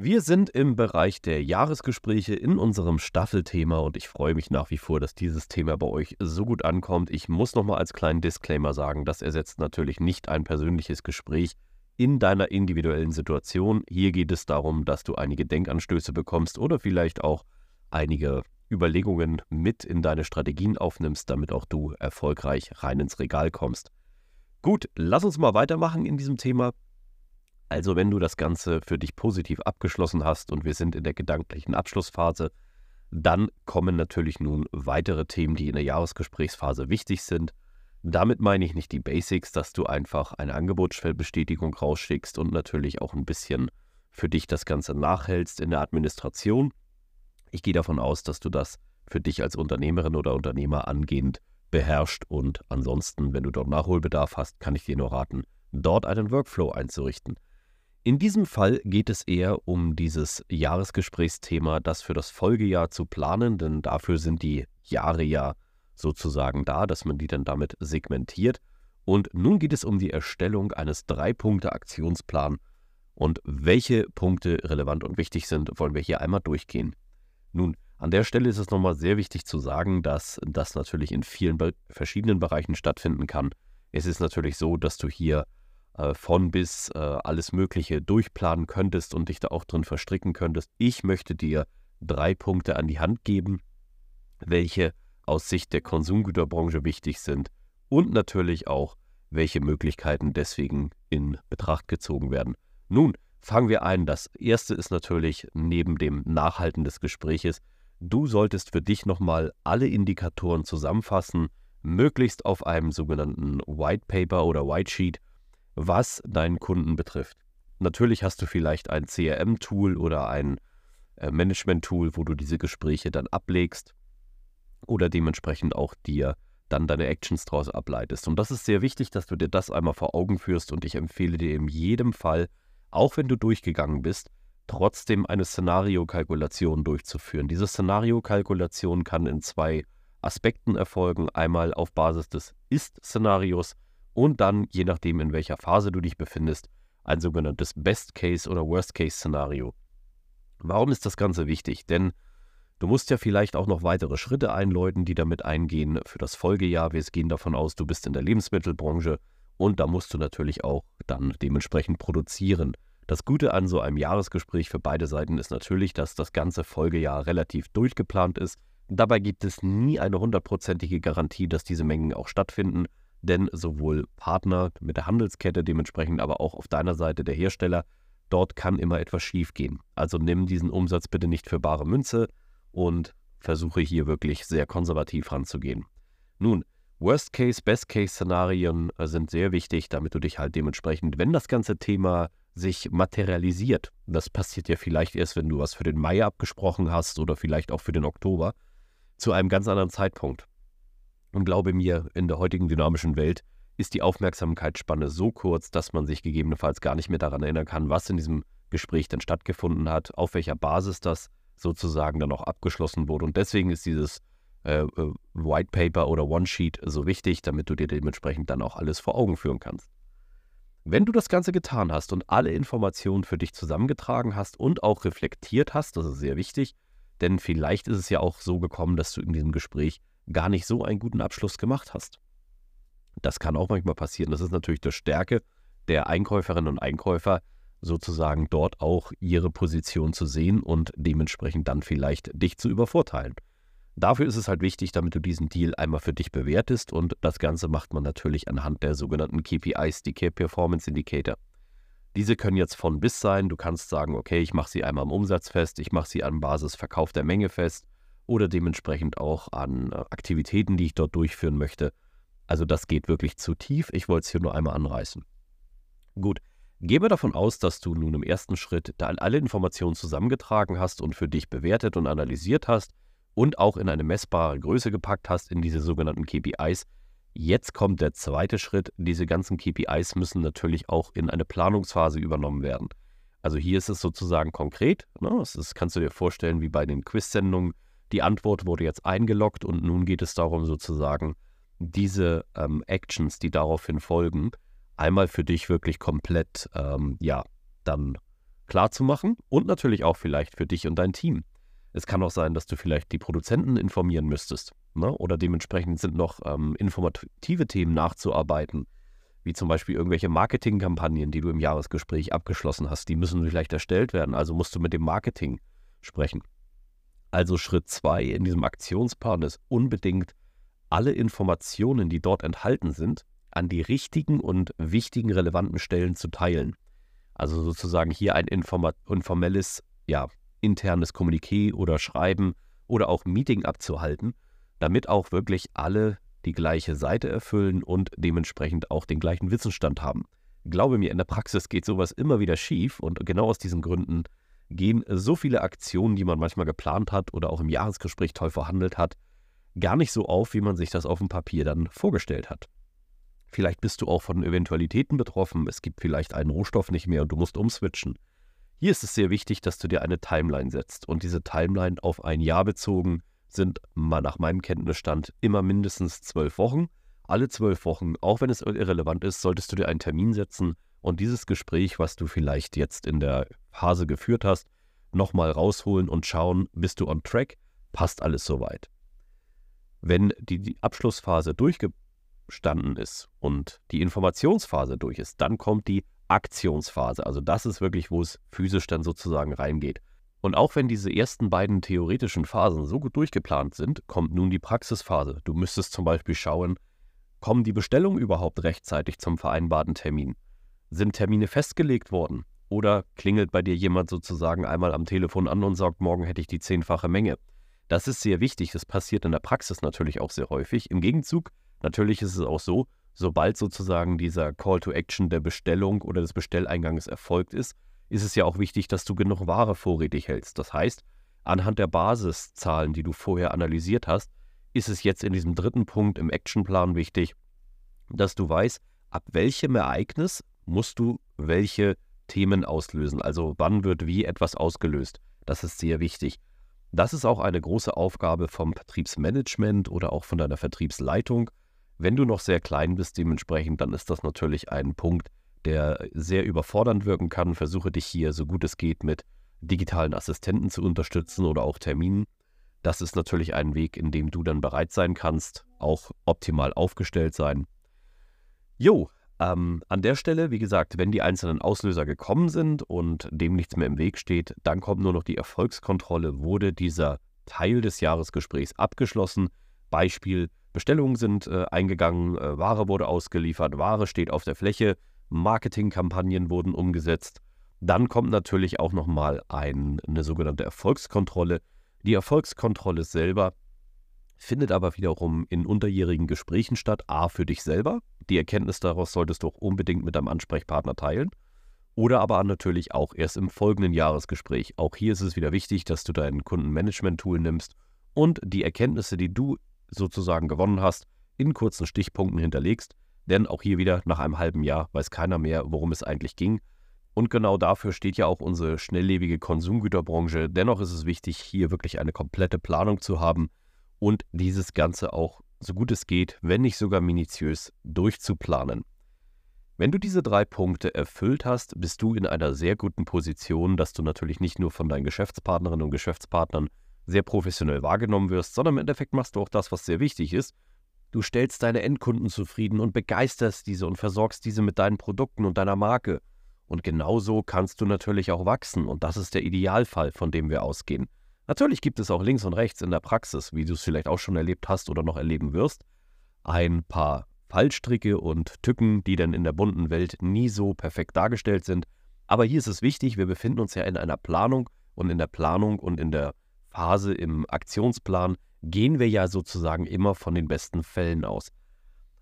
Wir sind im Bereich der Jahresgespräche in unserem Staffelthema und ich freue mich nach wie vor, dass dieses Thema bei euch so gut ankommt. Ich muss nochmal als kleinen Disclaimer sagen, das ersetzt natürlich nicht ein persönliches Gespräch in deiner individuellen Situation. Hier geht es darum, dass du einige Denkanstöße bekommst oder vielleicht auch einige Überlegungen mit in deine Strategien aufnimmst, damit auch du erfolgreich rein ins Regal kommst. Gut, lass uns mal weitermachen in diesem Thema. Also wenn du das Ganze für dich positiv abgeschlossen hast und wir sind in der gedanklichen Abschlussphase, dann kommen natürlich nun weitere Themen, die in der Jahresgesprächsphase wichtig sind. Damit meine ich nicht die Basics, dass du einfach eine Angebotsbestätigung rausschickst und natürlich auch ein bisschen für dich das Ganze nachhältst in der Administration. Ich gehe davon aus, dass du das für dich als Unternehmerin oder Unternehmer angehend beherrscht und ansonsten, wenn du dort Nachholbedarf hast, kann ich dir nur raten, dort einen Workflow einzurichten. In diesem Fall geht es eher um dieses Jahresgesprächsthema, das für das Folgejahr zu planen, denn dafür sind die Jahre ja sozusagen da, dass man die dann damit segmentiert. Und nun geht es um die Erstellung eines Drei-Punkte-Aktionsplans. Und welche Punkte relevant und wichtig sind, wollen wir hier einmal durchgehen. Nun, an der Stelle ist es nochmal sehr wichtig zu sagen, dass das natürlich in vielen verschiedenen Bereichen stattfinden kann. Es ist natürlich so, dass du hier äh, von bis äh, alles Mögliche durchplanen könntest und dich da auch drin verstricken könntest. Ich möchte dir drei Punkte an die Hand geben, welche aus Sicht der Konsumgüterbranche wichtig sind und natürlich auch, welche Möglichkeiten deswegen in Betracht gezogen werden. Nun, fangen wir ein. Das erste ist natürlich neben dem Nachhalten des Gespräches, du solltest für dich nochmal alle Indikatoren zusammenfassen, möglichst auf einem sogenannten White Paper oder White Sheet, was deinen Kunden betrifft. Natürlich hast du vielleicht ein CRM-Tool oder ein äh, Management-Tool, wo du diese Gespräche dann ablegst oder dementsprechend auch dir dann deine Actions daraus ableitest. Und das ist sehr wichtig, dass du dir das einmal vor Augen führst und ich empfehle dir in jedem Fall, auch wenn du durchgegangen bist, trotzdem eine Szenariokalkulation durchzuführen. Diese Szenariokalkulation kann in zwei Aspekten erfolgen. Einmal auf Basis des Ist-Szenarios und dann, je nachdem, in welcher Phase du dich befindest, ein sogenanntes Best-Case- oder Worst-Case-Szenario. Warum ist das Ganze wichtig? Denn du musst ja vielleicht auch noch weitere Schritte einläuten, die damit eingehen für das Folgejahr. Wir gehen davon aus, du bist in der Lebensmittelbranche und da musst du natürlich auch dann dementsprechend produzieren. Das Gute an so einem Jahresgespräch für beide Seiten ist natürlich, dass das ganze Folgejahr relativ durchgeplant ist. Dabei gibt es nie eine hundertprozentige Garantie, dass diese Mengen auch stattfinden denn sowohl Partner mit der Handelskette, dementsprechend aber auch auf deiner Seite der Hersteller, dort kann immer etwas schiefgehen. Also nimm diesen Umsatz bitte nicht für bare Münze und versuche hier wirklich sehr konservativ ranzugehen. Nun, Worst-Case, Best-Case-Szenarien äh, sind sehr wichtig, damit du dich halt dementsprechend, wenn das ganze Thema sich materialisiert, das passiert ja vielleicht erst, wenn du was für den Mai abgesprochen hast oder vielleicht auch für den Oktober, zu einem ganz anderen Zeitpunkt. Und glaube mir, in der heutigen dynamischen Welt ist die Aufmerksamkeitsspanne so kurz, dass man sich gegebenenfalls gar nicht mehr daran erinnern kann, was in diesem Gespräch denn stattgefunden hat, auf welcher Basis das sozusagen dann auch abgeschlossen wurde. Und deswegen ist dieses äh, äh, White Paper oder One Sheet so wichtig, damit du dir dementsprechend dann auch alles vor Augen führen kannst. Wenn du das Ganze getan hast und alle Informationen für dich zusammengetragen hast und auch reflektiert hast, das ist sehr wichtig, denn vielleicht ist es ja auch so gekommen, dass du in diesem Gespräch gar nicht so einen guten Abschluss gemacht hast. Das kann auch manchmal passieren. Das ist natürlich die Stärke der Einkäuferinnen und Einkäufer, sozusagen dort auch ihre Position zu sehen und dementsprechend dann vielleicht dich zu übervorteilen. Dafür ist es halt wichtig, damit du diesen Deal einmal für dich bewertest und das Ganze macht man natürlich anhand der sogenannten KPIs, die Key Performance Indicator. Diese können jetzt von bis sein. Du kannst sagen, okay, ich mache sie einmal am Umsatz fest, ich mache sie an Basis Verkauf der Menge fest oder dementsprechend auch an äh, Aktivitäten, die ich dort durchführen möchte. Also das geht wirklich zu tief. Ich wollte es hier nur einmal anreißen. Gut, gebe davon aus, dass du nun im ersten Schritt alle Informationen zusammengetragen hast und für dich bewertet und analysiert hast und auch in eine messbare Größe gepackt hast in diese sogenannten KPIs. Jetzt kommt der zweite Schritt. Diese ganzen KPIs müssen natürlich auch in eine Planungsphase übernommen werden. Also hier ist es sozusagen konkret. Ne? Das kannst du dir vorstellen wie bei den Quiz-Sendungen. Die Antwort wurde jetzt eingeloggt und nun geht es darum, sozusagen diese ähm, Actions, die daraufhin folgen, einmal für dich wirklich komplett, ähm, ja, dann klar zu machen und natürlich auch vielleicht für dich und dein Team. Es kann auch sein, dass du vielleicht die Produzenten informieren müsstest ne? oder dementsprechend sind noch ähm, informative Themen nachzuarbeiten, wie zum Beispiel irgendwelche Marketingkampagnen, die du im Jahresgespräch abgeschlossen hast, die müssen vielleicht erstellt werden, also musst du mit dem Marketing sprechen. Also Schritt 2 in diesem Aktionsplan ist unbedingt alle Informationen, die dort enthalten sind, an die richtigen und wichtigen relevanten Stellen zu teilen. Also sozusagen hier ein informelles, ja, internes Kommuniqué oder Schreiben oder auch Meeting abzuhalten, damit auch wirklich alle die gleiche Seite erfüllen und dementsprechend auch den gleichen Wissensstand haben. Glaube mir, in der Praxis geht sowas immer wieder schief und genau aus diesen Gründen gehen so viele Aktionen, die man manchmal geplant hat oder auch im Jahresgespräch toll verhandelt hat, gar nicht so auf, wie man sich das auf dem Papier dann vorgestellt hat. Vielleicht bist du auch von Eventualitäten betroffen, es gibt vielleicht einen Rohstoff nicht mehr und du musst umswitchen. Hier ist es sehr wichtig, dass du dir eine Timeline setzt und diese Timeline auf ein Jahr bezogen sind nach meinem Kenntnisstand immer mindestens zwölf Wochen. Alle zwölf Wochen, auch wenn es irrelevant ist, solltest du dir einen Termin setzen und dieses Gespräch, was du vielleicht jetzt in der Phase geführt hast, nochmal rausholen und schauen, bist du on track, passt alles soweit. Wenn die, die Abschlussphase durchgestanden ist und die Informationsphase durch ist, dann kommt die Aktionsphase. Also das ist wirklich, wo es physisch dann sozusagen reingeht. Und auch wenn diese ersten beiden theoretischen Phasen so gut durchgeplant sind, kommt nun die Praxisphase. Du müsstest zum Beispiel schauen, kommen die Bestellungen überhaupt rechtzeitig zum vereinbarten Termin? Sind Termine festgelegt worden? Oder klingelt bei dir jemand sozusagen einmal am Telefon an und sagt, morgen hätte ich die zehnfache Menge? Das ist sehr wichtig. Das passiert in der Praxis natürlich auch sehr häufig. Im Gegenzug, natürlich ist es auch so, sobald sozusagen dieser Call to Action der Bestellung oder des Bestelleingangs erfolgt ist, ist es ja auch wichtig, dass du genug Ware vorrätig hältst. Das heißt, anhand der Basiszahlen, die du vorher analysiert hast, ist es jetzt in diesem dritten Punkt im Actionplan wichtig, dass du weißt, ab welchem Ereignis musst du welche Themen auslösen. Also wann wird wie etwas ausgelöst. Das ist sehr wichtig. Das ist auch eine große Aufgabe vom Vertriebsmanagement oder auch von deiner Vertriebsleitung. Wenn du noch sehr klein bist, dementsprechend, dann ist das natürlich ein Punkt, der sehr überfordernd wirken kann. Versuche dich hier, so gut es geht, mit digitalen Assistenten zu unterstützen oder auch Terminen. Das ist natürlich ein Weg, in dem du dann bereit sein kannst, auch optimal aufgestellt sein. Jo, ähm, an der Stelle, wie gesagt, wenn die einzelnen Auslöser gekommen sind und dem nichts mehr im Weg steht, dann kommt nur noch die Erfolgskontrolle. Wurde dieser Teil des Jahresgesprächs abgeschlossen? Beispiel, Bestellungen sind äh, eingegangen, äh, Ware wurde ausgeliefert, Ware steht auf der Fläche, Marketingkampagnen wurden umgesetzt. Dann kommt natürlich auch nochmal ein, eine sogenannte Erfolgskontrolle. Die Erfolgskontrolle selber findet aber wiederum in unterjährigen Gesprächen statt. A, für dich selber. Die Erkenntnis daraus solltest du auch unbedingt mit deinem Ansprechpartner teilen. Oder aber natürlich auch erst im folgenden Jahresgespräch. Auch hier ist es wieder wichtig, dass du dein Kundenmanagement-Tool nimmst und die Erkenntnisse, die du sozusagen gewonnen hast, in kurzen Stichpunkten hinterlegst. Denn auch hier wieder nach einem halben Jahr weiß keiner mehr, worum es eigentlich ging. Und genau dafür steht ja auch unsere schnelllebige Konsumgüterbranche. Dennoch ist es wichtig, hier wirklich eine komplette Planung zu haben und dieses Ganze auch so gut es geht, wenn nicht sogar minutiös, durchzuplanen. Wenn du diese drei Punkte erfüllt hast, bist du in einer sehr guten Position, dass du natürlich nicht nur von deinen Geschäftspartnerinnen und Geschäftspartnern sehr professionell wahrgenommen wirst, sondern im Endeffekt machst du auch das, was sehr wichtig ist. Du stellst deine Endkunden zufrieden und begeisterst diese und versorgst diese mit deinen Produkten und deiner Marke. Und genauso kannst du natürlich auch wachsen und das ist der Idealfall, von dem wir ausgehen. Natürlich gibt es auch links und rechts in der Praxis, wie du es vielleicht auch schon erlebt hast oder noch erleben wirst, ein paar Fallstricke und Tücken, die dann in der bunten Welt nie so perfekt dargestellt sind. Aber hier ist es wichtig, wir befinden uns ja in einer Planung und in der Planung und in der Phase im Aktionsplan gehen wir ja sozusagen immer von den besten Fällen aus.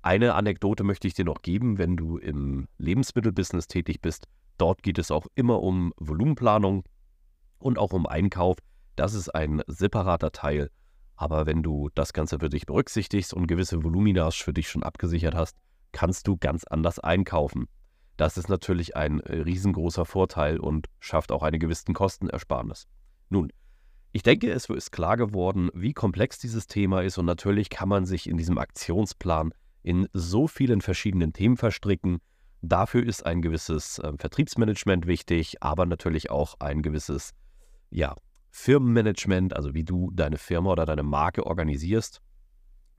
Eine Anekdote möchte ich dir noch geben, wenn du im Lebensmittelbusiness tätig bist. Dort geht es auch immer um Volumenplanung und auch um Einkauf. Das ist ein separater Teil. Aber wenn du das Ganze für dich berücksichtigst und gewisse Voluminas für dich schon abgesichert hast, kannst du ganz anders einkaufen. Das ist natürlich ein äh, riesengroßer Vorteil und schafft auch eine gewisse Kostenersparnis. Nun, ich denke, es ist klar geworden, wie komplex dieses Thema ist und natürlich kann man sich in diesem Aktionsplan in so vielen verschiedenen Themen verstricken. Dafür ist ein gewisses äh, Vertriebsmanagement wichtig, aber natürlich auch ein gewisses ja, Firmenmanagement, also wie du deine Firma oder deine Marke organisierst.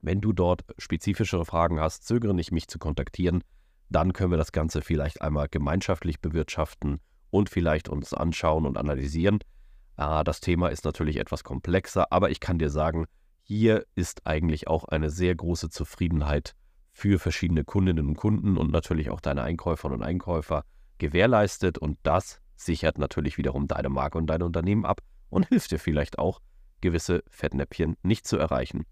Wenn du dort spezifischere Fragen hast, zögere nicht, mich zu kontaktieren. Dann können wir das Ganze vielleicht einmal gemeinschaftlich bewirtschaften und vielleicht uns anschauen und analysieren. Ah, das Thema ist natürlich etwas komplexer, aber ich kann dir sagen, hier ist eigentlich auch eine sehr große Zufriedenheit für verschiedene Kundinnen und Kunden und natürlich auch deine Einkäuferinnen und Einkäufer gewährleistet und das sichert natürlich wiederum deine Marke und dein Unternehmen ab und hilft dir vielleicht auch, gewisse Fettnäppchen nicht zu erreichen.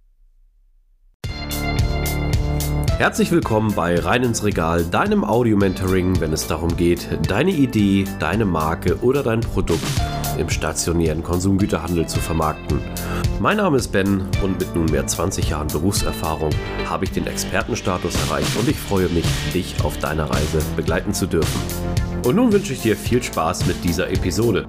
Herzlich willkommen bei Rein ins Regal, deinem Audio-Mentoring, wenn es darum geht, deine Idee, deine Marke oder dein Produkt im stationären Konsumgüterhandel zu vermarkten. Mein Name ist Ben und mit nunmehr 20 Jahren Berufserfahrung habe ich den Expertenstatus erreicht und ich freue mich, dich auf deiner Reise begleiten zu dürfen. Und nun wünsche ich dir viel Spaß mit dieser Episode.